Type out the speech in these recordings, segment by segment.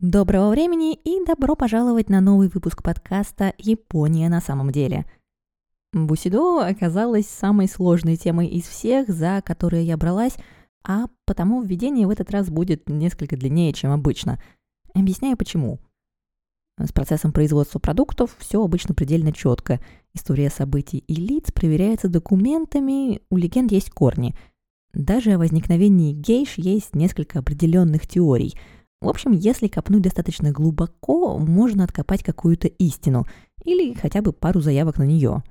Доброго времени и добро пожаловать на новый выпуск подкаста «Япония на самом деле». Бусидо оказалась самой сложной темой из всех, за которые я бралась, а потому введение в этот раз будет несколько длиннее, чем обычно. Объясняю почему. С процессом производства продуктов все обычно предельно четко. История событий и лиц проверяется документами, у легенд есть корни. Даже о возникновении гейш есть несколько определенных теорий – в общем, если копнуть достаточно глубоко, можно откопать какую-то истину или хотя бы пару заявок на нее.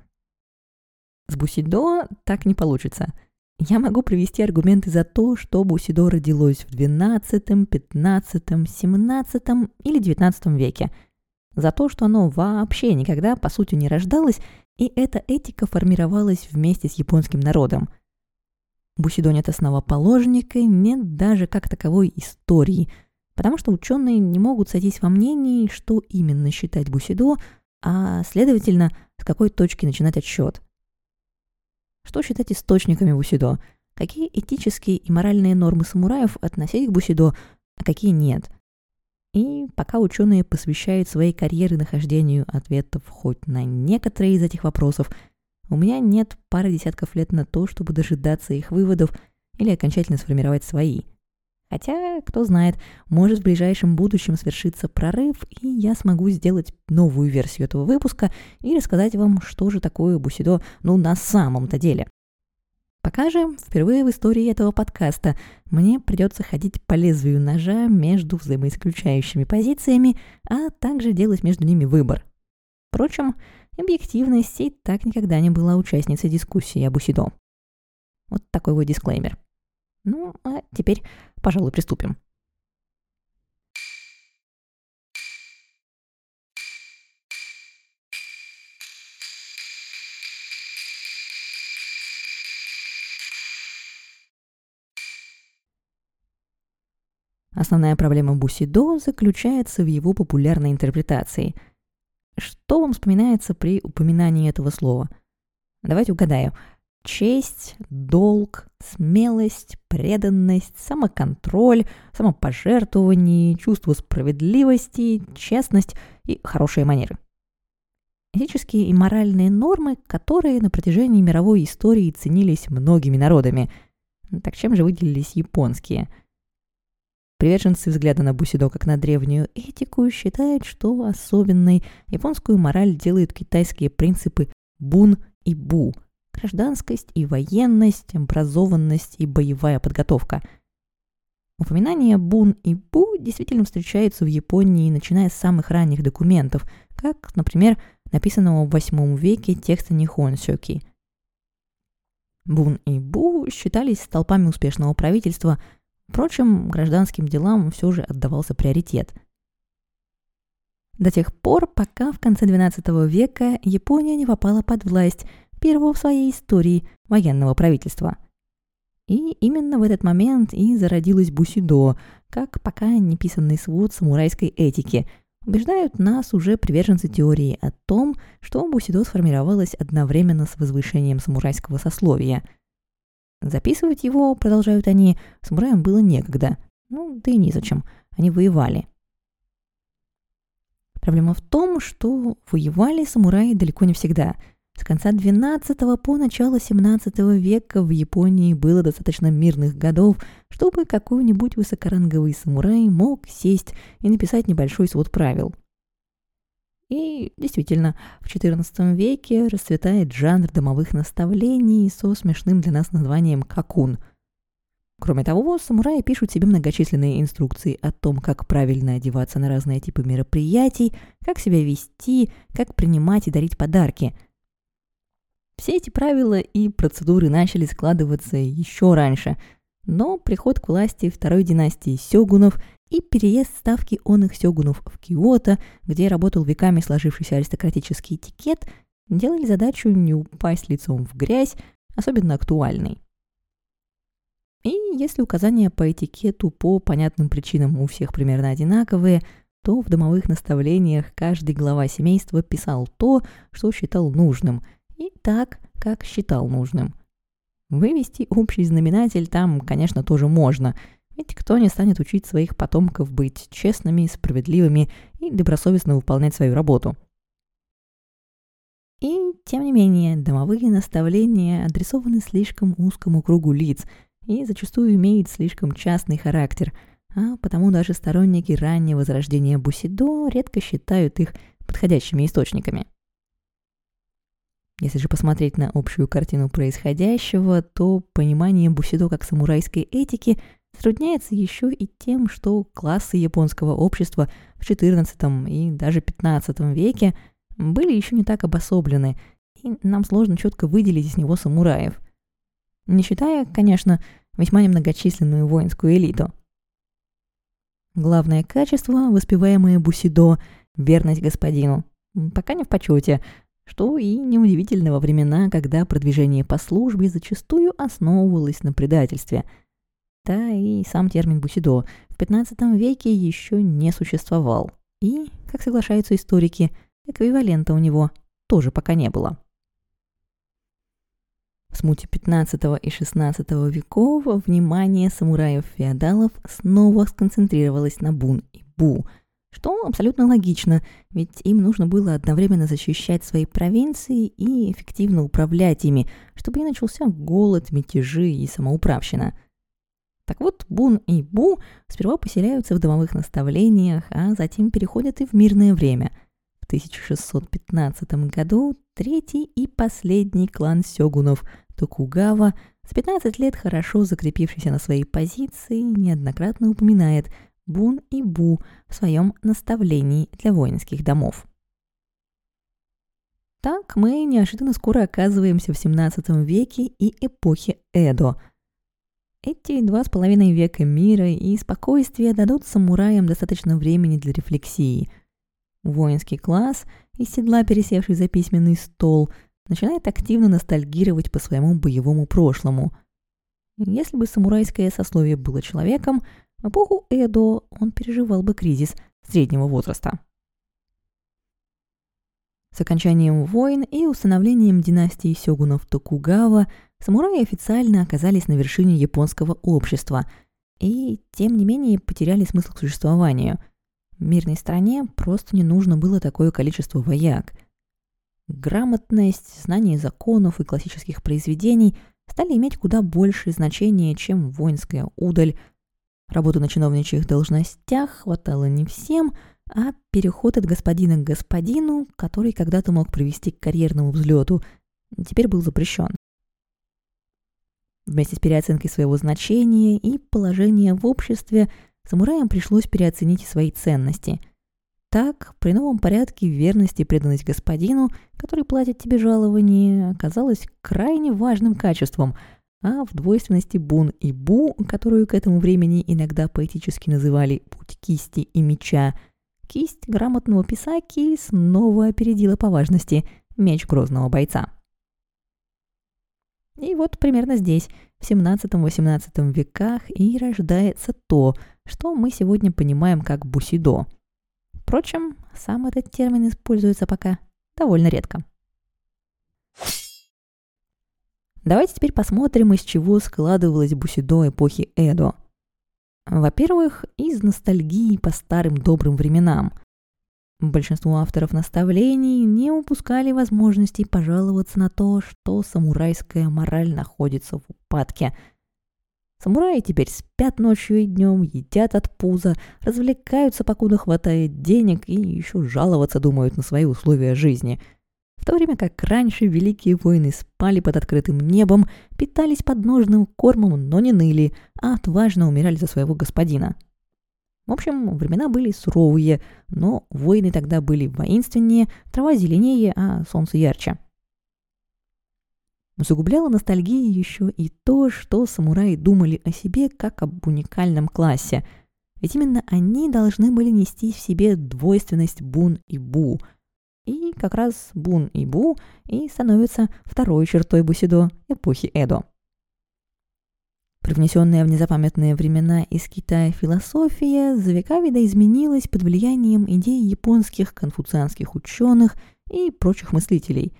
С Бусидо так не получится. Я могу привести аргументы за то, что Бусидо родилось в XII, XV, XVII или XIX веке. За то, что оно вообще никогда, по сути, не рождалось, и эта этика формировалась вместе с японским народом. Бусидо нет основоположника, нет даже как таковой истории – потому что ученые не могут сойтись во мнении, что именно считать Бусидо, а, следовательно, с какой точки начинать отсчет. Что считать источниками Бусидо? Какие этические и моральные нормы самураев относить к Бусидо, а какие нет? И пока ученые посвящают своей карьеры нахождению ответов хоть на некоторые из этих вопросов, у меня нет пары десятков лет на то, чтобы дожидаться их выводов или окончательно сформировать свои – Хотя, кто знает, может в ближайшем будущем свершиться прорыв, и я смогу сделать новую версию этого выпуска и рассказать вам, что же такое Бусидо, ну, на самом-то деле. Пока же, впервые в истории этого подкаста, мне придется ходить по лезвию ножа между взаимоисключающими позициями, а также делать между ними выбор. Впрочем, объективность и так никогда не была участницей дискуссии об Бусидо. Вот такой вот дисклеймер. Ну, а теперь Пожалуй, приступим. Основная проблема Бусидо заключается в его популярной интерпретации. Что вам вспоминается при упоминании этого слова? Давайте угадаю. Честь, долг, смелость, преданность, самоконтроль, самопожертвование, чувство справедливости, честность и хорошие манеры. Этические и моральные нормы, которые на протяжении мировой истории ценились многими народами. Так чем же выделились японские? Приверженцы взгляда на Бусидо как на древнюю этику считают, что особенной японскую мораль делают китайские принципы бун и бу – гражданскость и военность, образованность и боевая подготовка. Упоминания бун и бу действительно встречаются в Японии, начиная с самых ранних документов, как, например, написанного в VIII веке текста Нихон Сёки. Бун и Бу считались столпами успешного правительства, впрочем, гражданским делам все же отдавался приоритет. До тех пор, пока в конце XII века Япония не попала под власть первого в своей истории военного правительства. И именно в этот момент и зародилась Бусидо, как пока неписанный свод самурайской этики, убеждают нас уже приверженцы теории о том, что Бусидо сформировалось одновременно с возвышением самурайского сословия. Записывать его, продолжают они, самураям было некогда. Ну, да и незачем. Они воевали. Проблема в том, что воевали самураи далеко не всегда – с конца XII по начало XVII века в Японии было достаточно мирных годов, чтобы какой-нибудь высокоранговый самурай мог сесть и написать небольшой свод правил. И действительно, в XIV веке расцветает жанр домовых наставлений со смешным для нас названием «какун». Кроме того, самураи пишут себе многочисленные инструкции о том, как правильно одеваться на разные типы мероприятий, как себя вести, как принимать и дарить подарки – все эти правила и процедуры начали складываться еще раньше, но приход к власти второй династии сёгунов и переезд ставки онных сёгунов в Киото, где работал веками сложившийся аристократический этикет, делали задачу не упасть лицом в грязь особенно актуальной. И если указания по этикету по понятным причинам у всех примерно одинаковые, то в домовых наставлениях каждый глава семейства писал то, что считал нужным – и так, как считал нужным. Вывести общий знаменатель там, конечно, тоже можно, Ведь кто не станет учить своих потомков быть честными, справедливыми и добросовестно выполнять свою работу? И, тем не менее, домовые наставления адресованы слишком узкому кругу лиц и зачастую имеют слишком частный характер, а потому даже сторонники раннего возрождения Бусидо редко считают их подходящими источниками. Если же посмотреть на общую картину происходящего, то понимание бусидо как самурайской этики затрудняется еще и тем, что классы японского общества в XIV и даже XV веке были еще не так обособлены, и нам сложно четко выделить из него самураев. Не считая, конечно, весьма немногочисленную воинскую элиту. Главное качество, воспеваемое Бусидо – верность господину. Пока не в почете, что и неудивительно во времена, когда продвижение по службе зачастую основывалось на предательстве. Да и сам термин «бусидо» в XV веке еще не существовал. И, как соглашаются историки, эквивалента у него тоже пока не было. В смуте 15 и 16 веков внимание самураев-феодалов снова сконцентрировалось на бун и бу – что абсолютно логично, ведь им нужно было одновременно защищать свои провинции и эффективно управлять ими, чтобы не начался голод, мятежи и самоуправщина. Так вот, Бун и Бу сперва поселяются в домовых наставлениях, а затем переходят и в мирное время. В 1615 году третий и последний клан сёгунов Токугава с 15 лет хорошо закрепившийся на своей позиции неоднократно упоминает – Бун и Бу в своем наставлении для воинских домов. Так мы неожиданно скоро оказываемся в 17 веке и эпохе Эдо. Эти два с половиной века мира и спокойствия дадут самураям достаточно времени для рефлексии. Воинский класс, из седла пересевший за письменный стол, начинает активно ностальгировать по своему боевому прошлому. Если бы самурайское сословие было человеком, в эпоху Эдо он переживал бы кризис среднего возраста. С окончанием войн и установлением династии сёгунов Токугава самураи официально оказались на вершине японского общества и, тем не менее, потеряли смысл к существованию. Мирной стране просто не нужно было такое количество вояк. Грамотность, знание законов и классических произведений стали иметь куда большее значение, чем воинская удаль, Работу на чиновничьих должностях хватало не всем, а переход от господина к господину, который когда-то мог привести к карьерному взлету, теперь был запрещен. Вместе с переоценкой своего значения и положения в обществе самураям пришлось переоценить свои ценности. Так, при новом порядке верность и преданность господину, который платит тебе жалование, оказалась крайне важным качеством – а в двойственности бун и бу, которую к этому времени иногда поэтически называли «путь кисти и меча», кисть грамотного писаки снова опередила по важности меч грозного бойца. И вот примерно здесь, в 17-18 веках, и рождается то, что мы сегодня понимаем как бусидо. Впрочем, сам этот термин используется пока довольно редко. Давайте теперь посмотрим, из чего складывалась бусидо эпохи Эдо. Во-первых, из ностальгии по старым добрым временам. Большинство авторов наставлений не упускали возможности пожаловаться на то, что самурайская мораль находится в упадке. Самураи теперь спят ночью и днем, едят от пуза, развлекаются, покуда хватает денег, и еще жаловаться думают на свои условия жизни – в то время как раньше великие воины спали под открытым небом, питались подножным кормом, но не ныли, а отважно умирали за своего господина. В общем, времена были суровые, но воины тогда были воинственнее, трава зеленее, а солнце ярче. Усугубляло ностальгии еще и то, что самураи думали о себе как об уникальном классе. Ведь именно они должны были нести в себе двойственность бун и бу – и как раз Бун и Бу и становятся второй чертой Бусидо эпохи Эдо. Привнесенная в незапамятные времена из Китая философия за века видоизменилась под влиянием идей японских конфуцианских ученых и прочих мыслителей.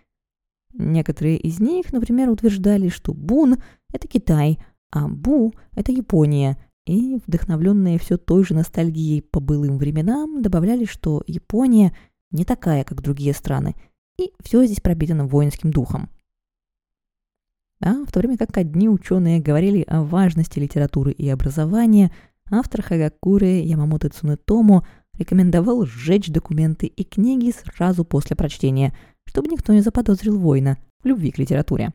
Некоторые из них, например, утверждали, что Бун – это Китай, а Бу – это Япония, и, вдохновленные все той же ностальгией по былым временам, добавляли, что Япония не такая, как другие страны, и все здесь пропитано воинским духом. А в то время как одни ученые говорили о важности литературы и образования, автор Хагакуры Ямамото Цунетому рекомендовал сжечь документы и книги сразу после прочтения, чтобы никто не заподозрил воина в любви к литературе.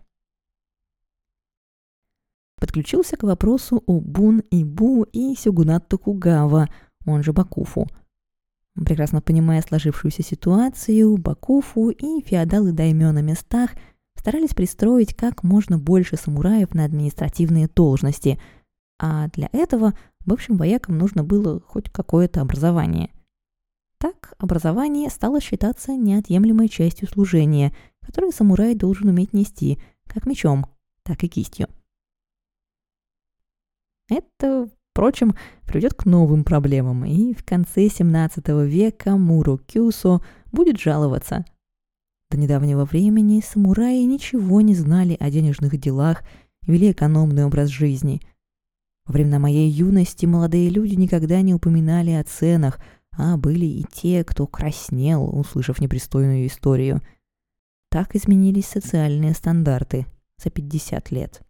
Подключился к вопросу о Бун и Бу и Сюгунат Токугава, он же Бакуфу. Прекрасно понимая сложившуюся ситуацию, Бакуфу и феодалы даймё на местах старались пристроить как можно больше самураев на административные должности, а для этого бывшим воякам нужно было хоть какое-то образование. Так образование стало считаться неотъемлемой частью служения, которое самурай должен уметь нести как мечом, так и кистью. Это, впрочем, приведет к новым проблемам, и в конце 17 века Муру Кюсо будет жаловаться. До недавнего времени самураи ничего не знали о денежных делах вели экономный образ жизни – во времена моей юности молодые люди никогда не упоминали о ценах, а были и те, кто краснел, услышав непристойную историю. Так изменились социальные стандарты за 50 лет.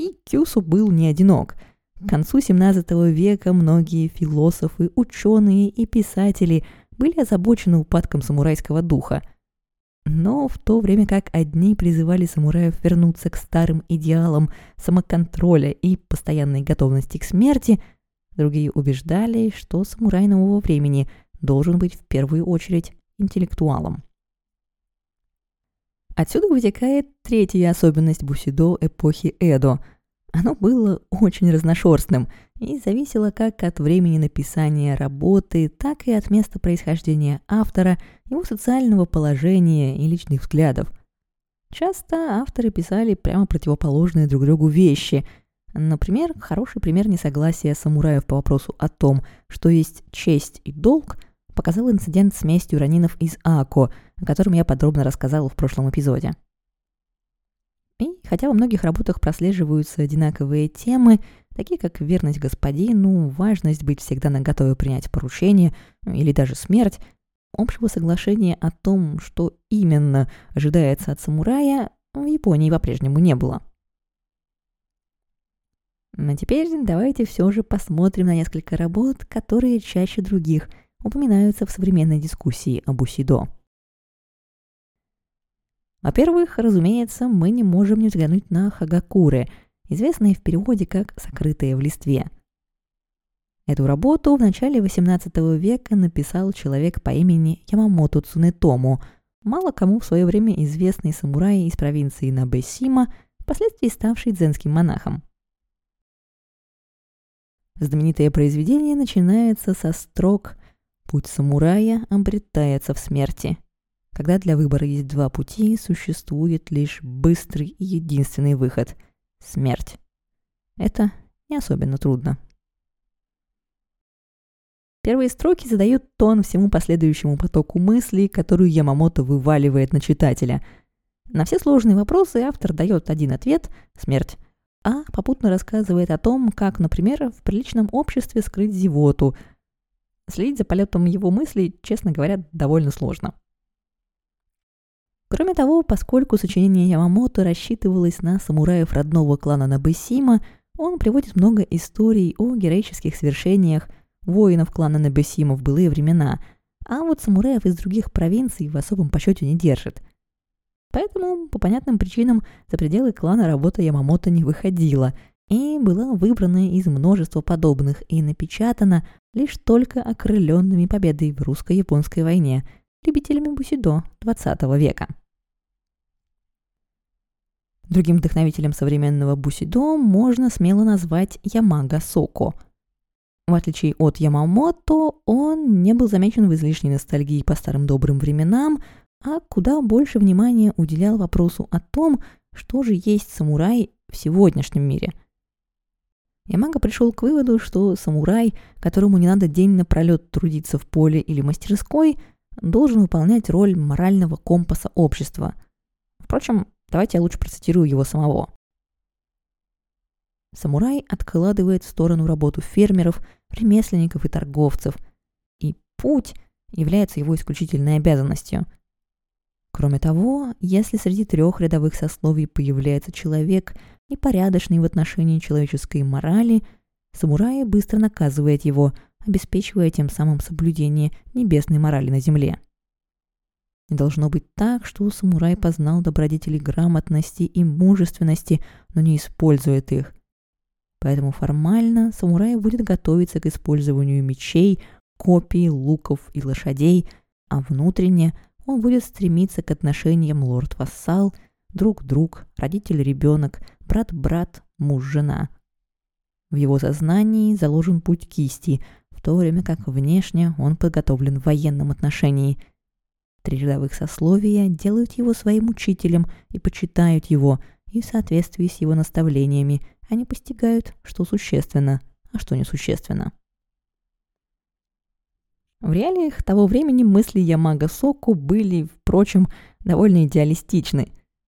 И Кюсу был не одинок. К концу 17 века многие философы, ученые и писатели были озабочены упадком самурайского духа – но в то время как одни призывали самураев вернуться к старым идеалам самоконтроля и постоянной готовности к смерти, другие убеждали, что самурай нового времени должен быть в первую очередь интеллектуалом. Отсюда вытекает третья особенность бусидо эпохи Эдо. Оно было очень разношерстным и зависело как от времени написания работы, так и от места происхождения автора, его социального положения и личных взглядов. Часто авторы писали прямо противоположные друг другу вещи. Например, хороший пример несогласия самураев по вопросу о том, что есть честь и долг, показал инцидент с местью ранинов из Ако, о котором я подробно рассказала в прошлом эпизоде. И хотя во многих работах прослеживаются одинаковые темы, такие как верность господину, важность быть всегда наготове принять поручение или даже смерть, общего соглашения о том, что именно ожидается от самурая, в Японии по-прежнему не было. А теперь давайте все же посмотрим на несколько работ, которые чаще других упоминаются в современной дискуссии об Усидо. Во-первых, разумеется, мы не можем не взглянуть на Хагакуры, известные в переводе как «сокрытые в листве». Эту работу в начале XVIII века написал человек по имени Ямамото Цунетому, мало кому в свое время известный самурай из провинции Набесима, впоследствии ставший дзенским монахом. Знаменитое произведение начинается со строк «Путь самурая обретается в смерти», когда для выбора есть два пути, существует лишь быстрый и единственный выход – смерть. Это не особенно трудно. Первые строки задают тон всему последующему потоку мыслей, которую Ямамото вываливает на читателя. На все сложные вопросы автор дает один ответ – смерть, а попутно рассказывает о том, как, например, в приличном обществе скрыть зевоту. Следить за полетом его мыслей, честно говоря, довольно сложно. Кроме того, поскольку сочинение Ямамото рассчитывалось на самураев родного клана Набесима, он приводит много историй о героических свершениях воинов клана Набесима в былые времена, а вот самураев из других провинций в особом почете не держит. Поэтому, по понятным причинам, за пределы клана работа Ямамото не выходила и была выбрана из множества подобных и напечатана лишь только окрыленными победой в русско-японской войне любителями бусидо XX века. Другим вдохновителем современного бусидо можно смело назвать Ямага Соко. В отличие от Ямамото, он не был замечен в излишней ностальгии по старым добрым временам, а куда больше внимания уделял вопросу о том, что же есть самурай в сегодняшнем мире. Ямага пришел к выводу, что самурай, которому не надо день напролет трудиться в поле или мастерской, должен выполнять роль морального компаса общества. Впрочем, Давайте я лучше процитирую его самого. Самурай откладывает в сторону работу фермеров, ремесленников и торговцев. И путь является его исключительной обязанностью. Кроме того, если среди трех рядовых сословий появляется человек, непорядочный в отношении человеческой морали, самурай быстро наказывает его, обеспечивая тем самым соблюдение небесной морали на земле. Не должно быть так, что самурай познал добродетели грамотности и мужественности, но не использует их. Поэтому формально самурай будет готовиться к использованию мечей, копий, луков и лошадей, а внутренне он будет стремиться к отношениям лорд-вассал, друг-друг, родитель-ребенок, брат-брат, муж-жена. В его сознании заложен путь кисти, в то время как внешне он подготовлен в военном отношении – Три рядовых сословия делают его своим учителем и почитают его, и в соответствии с его наставлениями они постигают, что существенно, а что несущественно. В реалиях того времени мысли Ямага Соку были, впрочем, довольно идеалистичны.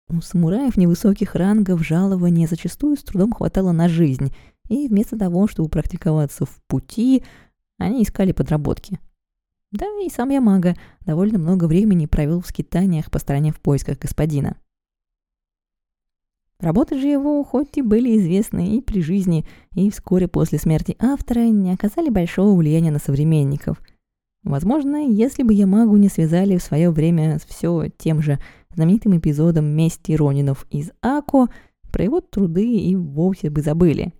У самураев невысоких рангов жалования зачастую с трудом хватало на жизнь, и вместо того, чтобы практиковаться в пути, они искали подработки – да и сам Ямага довольно много времени провел в скитаниях по стране в поисках господина. Работы же его, хоть и были известны и при жизни, и вскоре после смерти автора, не оказали большого влияния на современников. Возможно, если бы Ямагу не связали в свое время все тем же знаменитым эпизодом мести Ронинов из Ако, про его труды и вовсе бы забыли.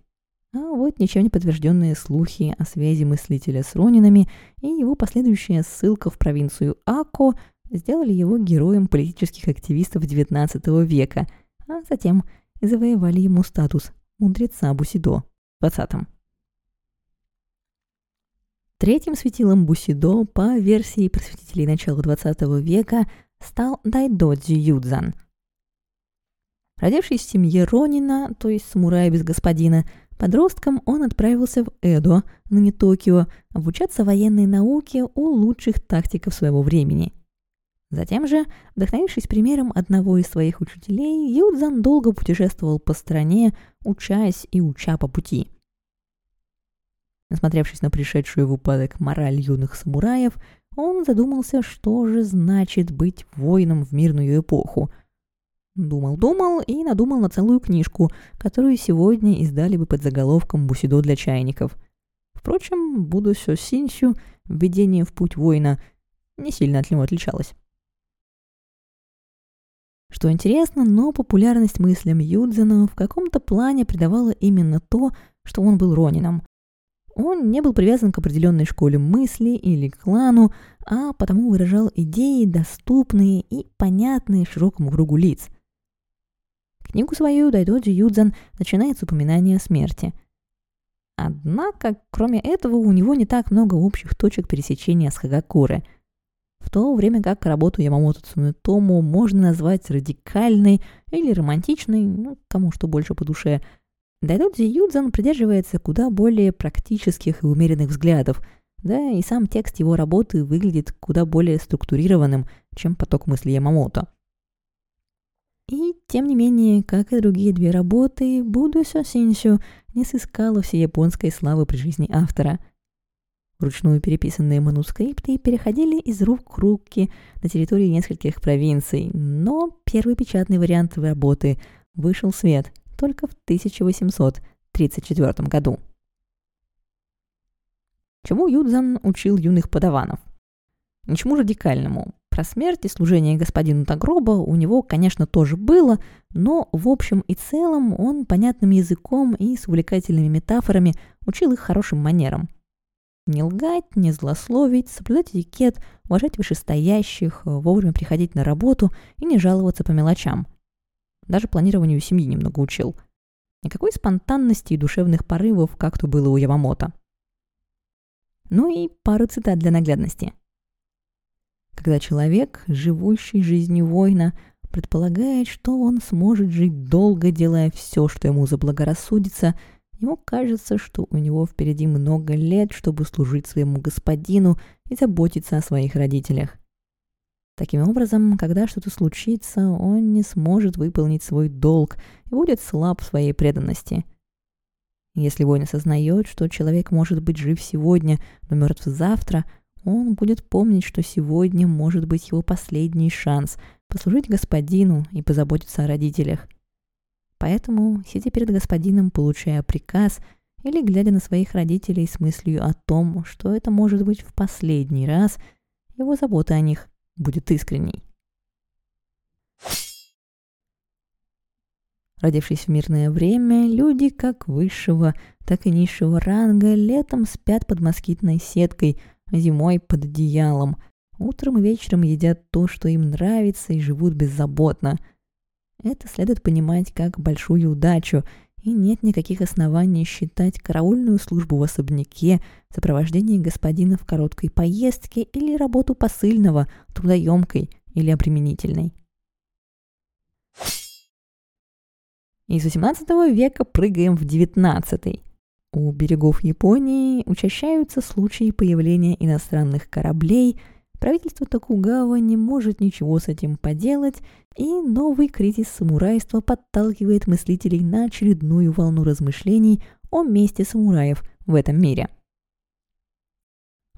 А вот ничем не подтвержденные слухи о связи мыслителя с Ронинами и его последующая ссылка в провинцию Ако сделали его героем политических активистов XIX века, а затем завоевали ему статус мудреца Бусидо в 20-м. Третьим светилом Бусидо по версии просветителей начала XX века стал Дайдодзи Юдзан. Родившись в семье Ронина, то есть самурая без господина, Подростком он отправился в Эдо, ныне Токио, обучаться военной науке у лучших тактиков своего времени. Затем же, вдохновившись примером одного из своих учителей, Юдзан долго путешествовал по стране, учась и уча по пути. Насмотревшись на пришедшую в упадок мораль юных самураев, он задумался, что же значит быть воином в мирную эпоху – Думал-думал и надумал на целую книжку, которую сегодня издали бы под заголовком «Бусидо для чайников». Впрочем, Будусё Синсю, введение в путь воина, не сильно от него отличалось. Что интересно, но популярность мыслям Юдзена в каком-то плане придавала именно то, что он был Ронином. Он не был привязан к определенной школе мысли или клану, а потому выражал идеи, доступные и понятные широкому кругу лиц – Книгу свою Дайдоджи Юдзан начинает с упоминания о смерти. Однако, кроме этого, у него не так много общих точек пересечения с Хагакуры. В то время как работу Ямамото Цунетому можно назвать радикальной или романтичной, ну, кому что больше по душе, Дайдодзи Юдзан придерживается куда более практических и умеренных взглядов, да и сам текст его работы выглядит куда более структурированным, чем поток мысли Ямамото. И, тем не менее, как и другие две работы, Будусё Синсю не сыскала всей японской славы при жизни автора. Вручную переписанные манускрипты переходили из рук в руки на территории нескольких провинций, но первый печатный вариант работы вышел в свет только в 1834 году. Чему Юдзан учил юных подаванов? Ничему радикальному. Про смерть и служение господину Тагроба у него, конечно, тоже было, но в общем и целом он понятным языком и с увлекательными метафорами учил их хорошим манерам. Не лгать, не злословить, соблюдать этикет, уважать вышестоящих, вовремя приходить на работу и не жаловаться по мелочам. Даже планированию семьи немного учил. Никакой спонтанности и душевных порывов, как то было у Явамото. Ну и пару цитат для наглядности – когда человек, живущий жизнью воина, предполагает, что он сможет жить долго, делая все, что ему заблагорассудится, ему кажется, что у него впереди много лет, чтобы служить своему господину и заботиться о своих родителях. Таким образом, когда что-то случится, он не сможет выполнить свой долг и будет слаб в своей преданности. Если воин осознает, что человек может быть жив сегодня, но мертв завтра, он будет помнить, что сегодня может быть его последний шанс послужить господину и позаботиться о родителях. Поэтому, сидя перед господином, получая приказ, или глядя на своих родителей с мыслью о том, что это может быть в последний раз, его забота о них будет искренней. Родившись в мирное время, люди как высшего, так и низшего ранга летом спят под москитной сеткой, а зимой под одеялом. Утром и вечером едят то, что им нравится, и живут беззаботно. Это следует понимать как большую удачу, и нет никаких оснований считать караульную службу в особняке, сопровождение господина в короткой поездке или работу посыльного трудоемкой или обременительной. Из XVIII века прыгаем в XIX. У берегов Японии учащаются случаи появления иностранных кораблей, правительство Токугава не может ничего с этим поделать, и новый кризис самурайства подталкивает мыслителей на очередную волну размышлений о месте самураев в этом мире.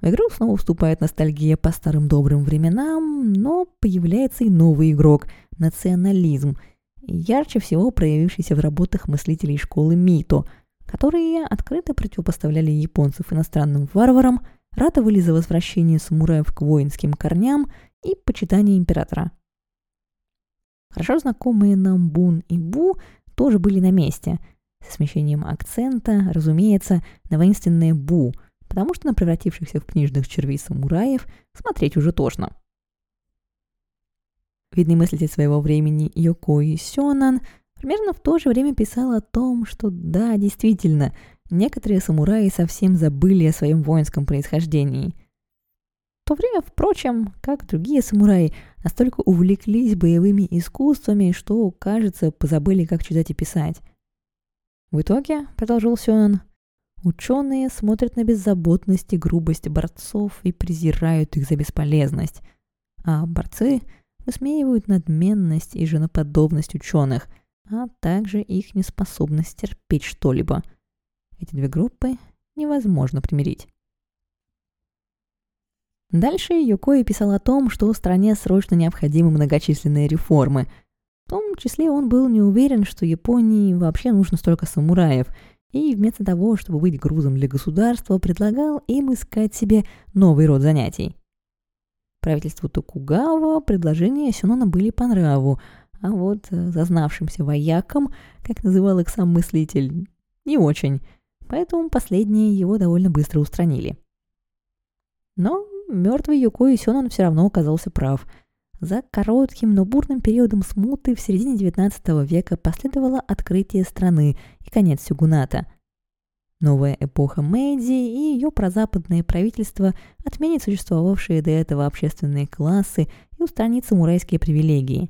В игру снова вступает ностальгия по старым добрым временам, но появляется и новый игрок – национализм – ярче всего проявившийся в работах мыслителей школы Мито, которые открыто противопоставляли японцев иностранным варварам, ратовали за возвращение самураев к воинским корням и почитание императора. Хорошо знакомые нам Бун и Бу тоже были на месте, с смещением акцента, разумеется, на воинственное Бу, потому что на превратившихся в книжных червей самураев смотреть уже тошно. Видный мыслитель своего времени Йокои Сёнан примерно в то же время писал о том, что да, действительно, некоторые самураи совсем забыли о своем воинском происхождении. В то время, впрочем, как другие самураи, настолько увлеклись боевыми искусствами, что, кажется, позабыли, как читать и писать. В итоге, продолжил Сёнан, ученые смотрят на беззаботность и грубость борцов и презирают их за бесполезность, а борцы — высмеивают надменность и женоподобность ученых, а также их неспособность терпеть что-либо. Эти две группы невозможно примирить. Дальше Юкои писал о том, что стране срочно необходимы многочисленные реформы. В том числе он был не уверен, что Японии вообще нужно столько самураев, и вместо того, чтобы быть грузом для государства, предлагал им искать себе новый род занятий. Правительству Токугава предложения Сюнона были по нраву, а вот зазнавшимся воякам, как называл их сам мыслитель, не очень, поэтому последние его довольно быстро устранили. Но мертвый Юко Сёнон все равно оказался прав. За коротким, но бурным периодом смуты в середине XIX века последовало открытие страны и конец Сюгуната – Новая эпоха Мэйдзи и ее прозападное правительство отменит существовавшие до этого общественные классы и устранит самурайские привилегии.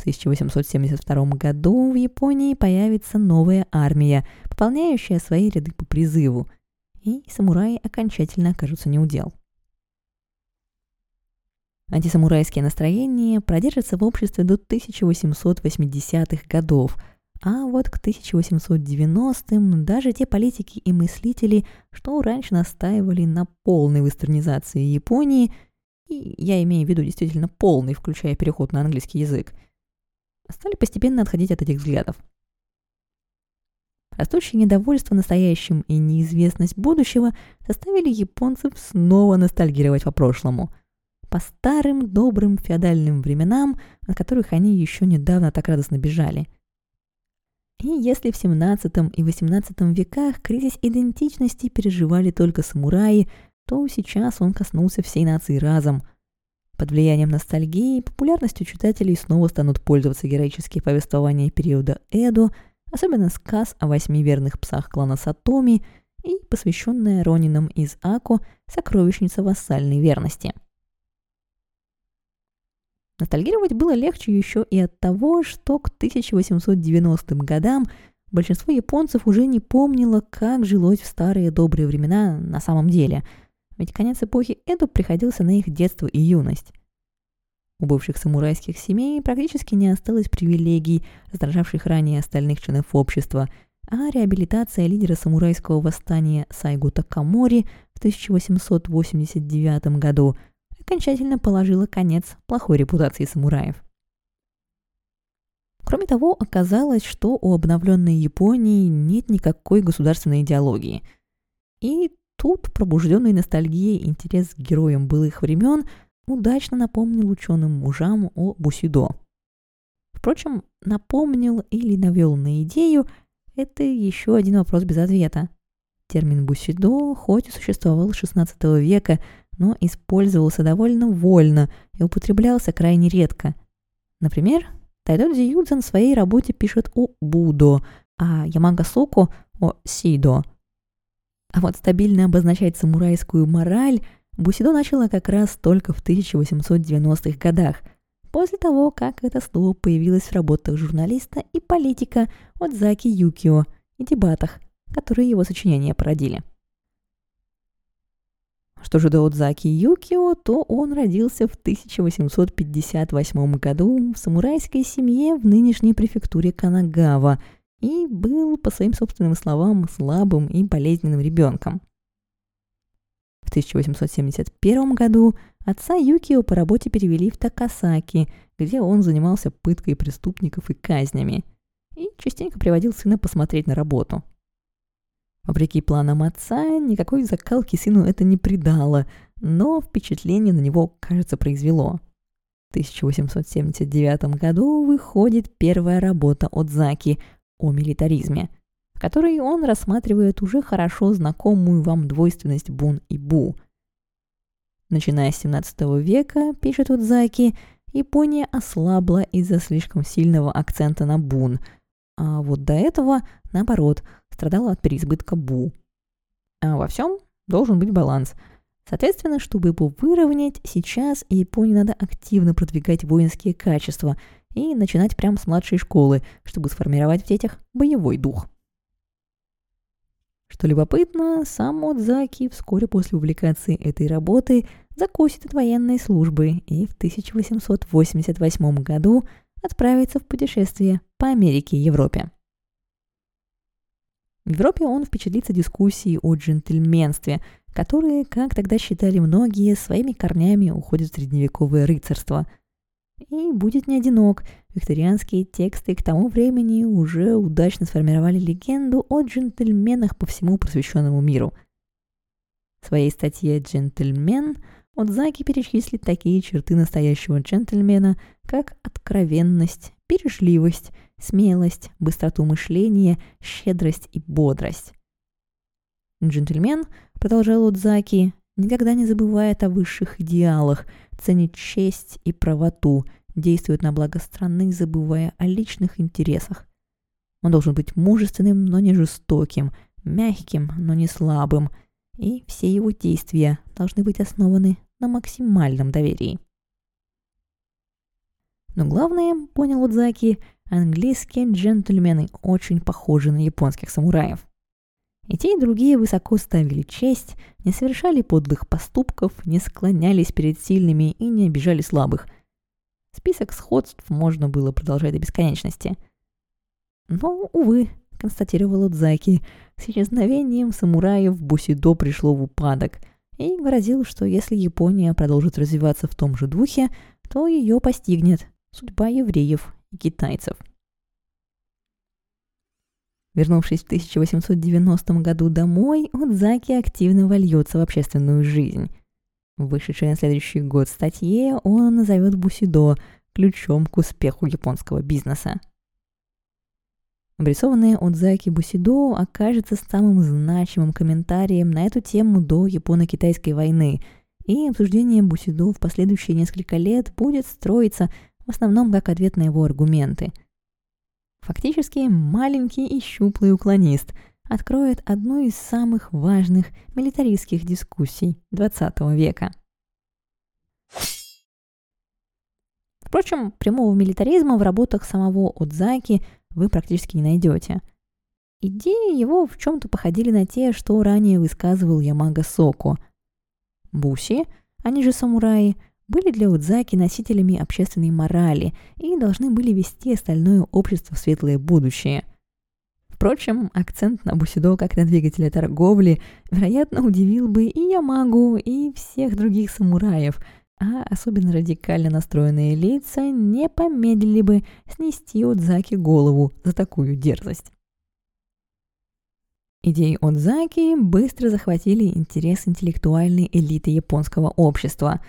В 1872 году в Японии появится новая армия, пополняющая свои ряды по призыву, и самураи окончательно окажутся неудел. Антисамурайские настроения продержатся в обществе до 1880-х годов – а вот к 1890-м даже те политики и мыслители, что раньше настаивали на полной вестернизации Японии, и я имею в виду действительно полный, включая переход на английский язык, стали постепенно отходить от этих взглядов. Растущее недовольство настоящим и неизвестность будущего заставили японцев снова ностальгировать по прошлому, по старым добрым феодальным временам, от которых они еще недавно так радостно бежали – и если в 17 и 18 веках кризис идентичности переживали только самураи, то сейчас он коснулся всей нации разом. Под влиянием ностальгии популярностью читателей снова станут пользоваться героические повествования периода Эдо, особенно сказ о восьми верных псах клана Сатоми и посвященная Ронинам из Ако «Сокровищница вассальной верности». Ностальгировать было легче еще и от того, что к 1890 годам большинство японцев уже не помнило, как жилось в старые добрые времена на самом деле, ведь конец эпохи Эду приходился на их детство и юность. У бывших самурайских семей практически не осталось привилегий, раздражавших ранее остальных членов общества, а реабилитация лидера самурайского восстания Сайгу Такамори в 1889 году окончательно положила конец плохой репутации самураев. Кроме того, оказалось, что у обновленной Японии нет никакой государственной идеологии. И тут пробужденный ностальгией интерес к героям былых времен удачно напомнил ученым мужам о Бусидо. Впрочем, напомнил или навел на идею – это еще один вопрос без ответа. Термин «бусидо» хоть и существовал с XVI века, но использовался довольно вольно и употреблялся крайне редко. Например, Тайдодзи Юдзен в своей работе пишет о Будо, а Ямага Соко – о Сидо. А вот стабильно обозначать самурайскую мораль Бусидо начала как раз только в 1890-х годах, после того, как это слово появилось в работах журналиста и политика от Заки Юкио и дебатах, которые его сочинения породили. Что же до Отзаки Юкио, то он родился в 1858 году в самурайской семье в нынешней префектуре Канагава и был, по своим собственным словам, слабым и болезненным ребенком. В 1871 году отца Юкио по работе перевели в Такасаки, где он занимался пыткой преступников и казнями, и частенько приводил сына посмотреть на работу – Вопреки планам отца, никакой закалки сыну это не придало, но впечатление на него, кажется, произвело. В 1879 году выходит первая работа от Заки о милитаризме, в которой он рассматривает уже хорошо знакомую вам двойственность бун и бу. Начиная с 17 века, пишет Удзаки, Япония ослабла из-за слишком сильного акцента на бун, а вот до этого, наоборот – страдала от переизбытка Бу. А во всем должен быть баланс. Соответственно, чтобы его выровнять, сейчас Японии надо активно продвигать воинские качества и начинать прямо с младшей школы, чтобы сформировать в детях боевой дух. Что любопытно, сам Модзаки вскоре после публикации этой работы закусит от военной службы и в 1888 году отправится в путешествие по Америке и Европе. В Европе он впечатлится дискуссией о джентльменстве, которые, как тогда считали многие, своими корнями уходят в средневековое рыцарство. И будет не одинок. Викторианские тексты к тому времени уже удачно сформировали легенду о джентльменах по всему просвещенному миру. В своей статье «Джентльмен» Отзаки перечислит такие черты настоящего джентльмена, как откровенность, бережливость, смелость, быстроту мышления, щедрость и бодрость. Джентльмен, продолжал Удзаки, никогда не забывает о высших идеалах, ценит честь и правоту, действует на благо страны, забывая о личных интересах. Он должен быть мужественным, но не жестоким, мягким, но не слабым, и все его действия должны быть основаны на максимальном доверии. Но главное, понял Удзаки, Английские джентльмены очень похожи на японских самураев. И те, и другие высоко ставили честь, не совершали подлых поступков, не склонялись перед сильными и не обижали слабых. Список сходств можно было продолжать до бесконечности. Но, увы, констатировал Удзаки, с исчезновением самураев Бусидо пришло в упадок и выразил, что если Япония продолжит развиваться в том же духе, то ее постигнет судьба евреев и китайцев. Вернувшись в 1890 году домой, Удзаки активно вольется в общественную жизнь. В вышедшей на следующий год статье он назовет Бусидо ключом к успеху японского бизнеса. Обрисованное Удзаки Бусидо окажется самым значимым комментарием на эту тему до Японо-Китайской войны, и обсуждение Бусидо в последующие несколько лет будет строиться в основном как ответ на его аргументы. Фактически, маленький и щуплый уклонист откроет одну из самых важных милитаристских дискуссий XX века. Впрочем, прямого милитаризма в работах самого Отзаки вы практически не найдете. Идеи его в чем-то походили на те, что ранее высказывал Ямага Соко. Буси, они же самураи, были для Удзаки носителями общественной морали и должны были вести остальное общество в светлое будущее. Впрочем, акцент на бусидо как на двигателе торговли, вероятно, удивил бы и Ямагу, и всех других самураев, а особенно радикально настроенные лица не помедлили бы снести Отзаки голову за такую дерзость. Идеи Отзаки быстро захватили интерес интеллектуальной элиты японского общества.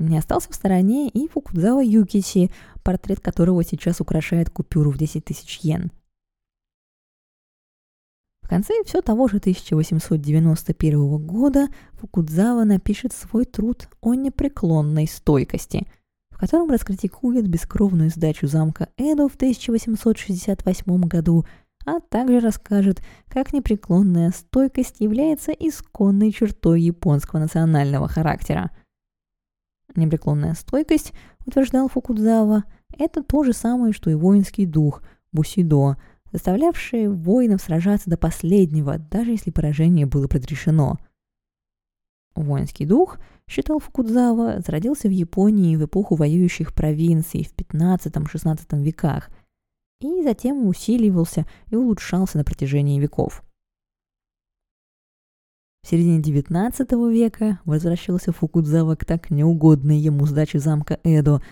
Не остался в стороне и Фукудзава Юкичи, портрет которого сейчас украшает купюру в 10 тысяч йен – конце все того же 1891 года Фукудзава напишет свой труд о непреклонной стойкости, в котором раскритикует бескровную сдачу замка Эдо в 1868 году, а также расскажет, как непреклонная стойкость является исконной чертой японского национального характера. Непреклонная стойкость, утверждал Фукудзава, это то же самое, что и воинский дух, бусидо – заставлявшие воинов сражаться до последнего, даже если поражение было предрешено. Воинский дух, считал Фукудзава, зародился в Японии в эпоху воюющих провинций в 15-16 веках и затем усиливался и улучшался на протяжении веков. В середине XIX века возвращался Фукудзава к так неугодной ему сдаче замка Эдо.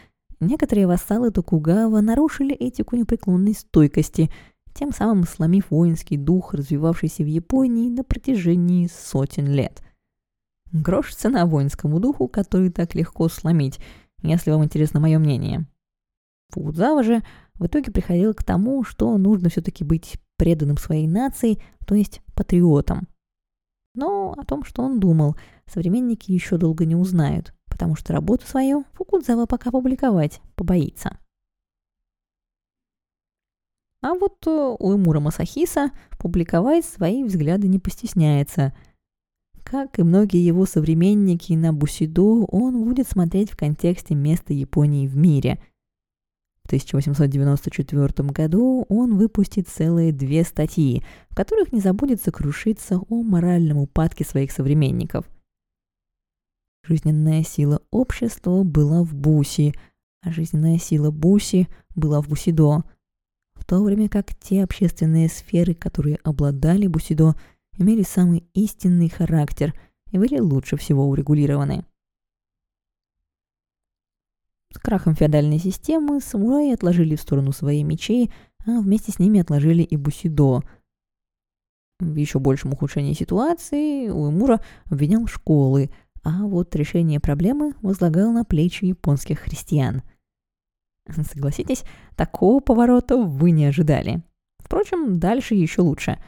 Некоторые вассалы Токугава нарушили этику непреклонной стойкости – тем самым сломив воинский дух, развивавшийся в Японии на протяжении сотен лет. Грош цена воинскому духу, который так легко сломить, если вам интересно мое мнение. Фудзава же в итоге приходил к тому, что нужно все-таки быть преданным своей нации, то есть патриотом. Но о том, что он думал, современники еще долго не узнают, потому что работу свою Фукудзава пока публиковать побоится. А вот э, у Эмура Масахиса публиковать свои взгляды не постесняется. Как и многие его современники на Бусидо, он будет смотреть в контексте места Японии в мире. В 1894 году он выпустит целые две статьи, в которых не забудет сокрушиться о моральном упадке своих современников. Жизненная сила общества была в Буси, а жизненная сила Буси была в Бусидо – в то время как те общественные сферы, которые обладали Бусидо, имели самый истинный характер и были лучше всего урегулированы. С крахом феодальной системы самураи отложили в сторону свои мечи, а вместе с ними отложили и Бусидо. В еще большем ухудшении ситуации Уэмура обвинял школы, а вот решение проблемы возлагал на плечи японских христиан – Согласитесь, такого поворота вы не ожидали. Впрочем, дальше еще лучше.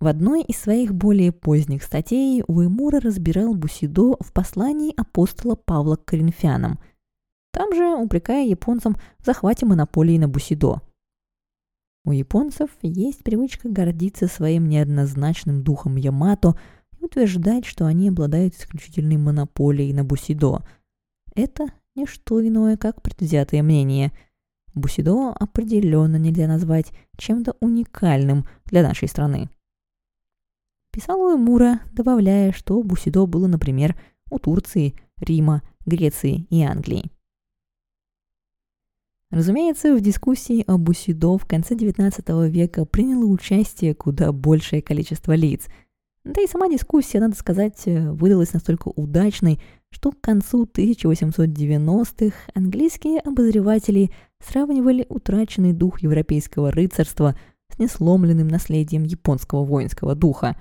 В одной из своих более поздних статей Уэмура разбирал Бусидо в послании апостола Павла к коринфянам, там же упрекая японцам в захвате монополии на Бусидо. У японцев есть привычка гордиться своим неоднозначным духом Ямато и утверждать, что они обладают исключительной монополией на Бусидо. Это не что иное, как предвзятое мнение – Бусидо определенно нельзя назвать чем-то уникальным для нашей страны. Писал Уэмура, добавляя, что Бусидо было, например, у Турции, Рима, Греции и Англии. Разумеется, в дискуссии о Бусидо в конце XIX века приняло участие куда большее количество лиц. Да и сама дискуссия, надо сказать, выдалась настолько удачной, что к концу 1890-х английские обозреватели сравнивали утраченный дух европейского рыцарства с несломленным наследием японского воинского духа.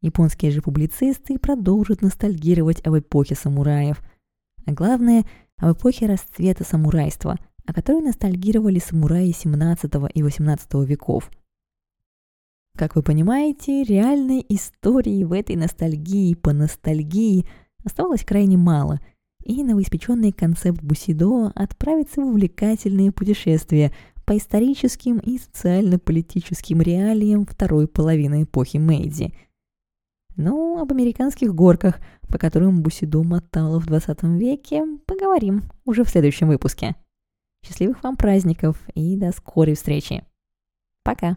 Японские же публицисты продолжат ностальгировать об эпохе самураев, а главное – об эпохе расцвета самурайства, о которой ностальгировали самураи 17 и 18 веков. Как вы понимаете, реальной истории в этой ностальгии по ностальгии оставалось крайне мало – и новоиспеченный концепт Бусидо отправится в увлекательные путешествия по историческим и социально-политическим реалиям второй половины эпохи Мэйдзи. Ну, об американских горках, по которым Бусидо мотало в 20 веке, поговорим уже в следующем выпуске. Счастливых вам праздников и до скорой встречи. Пока!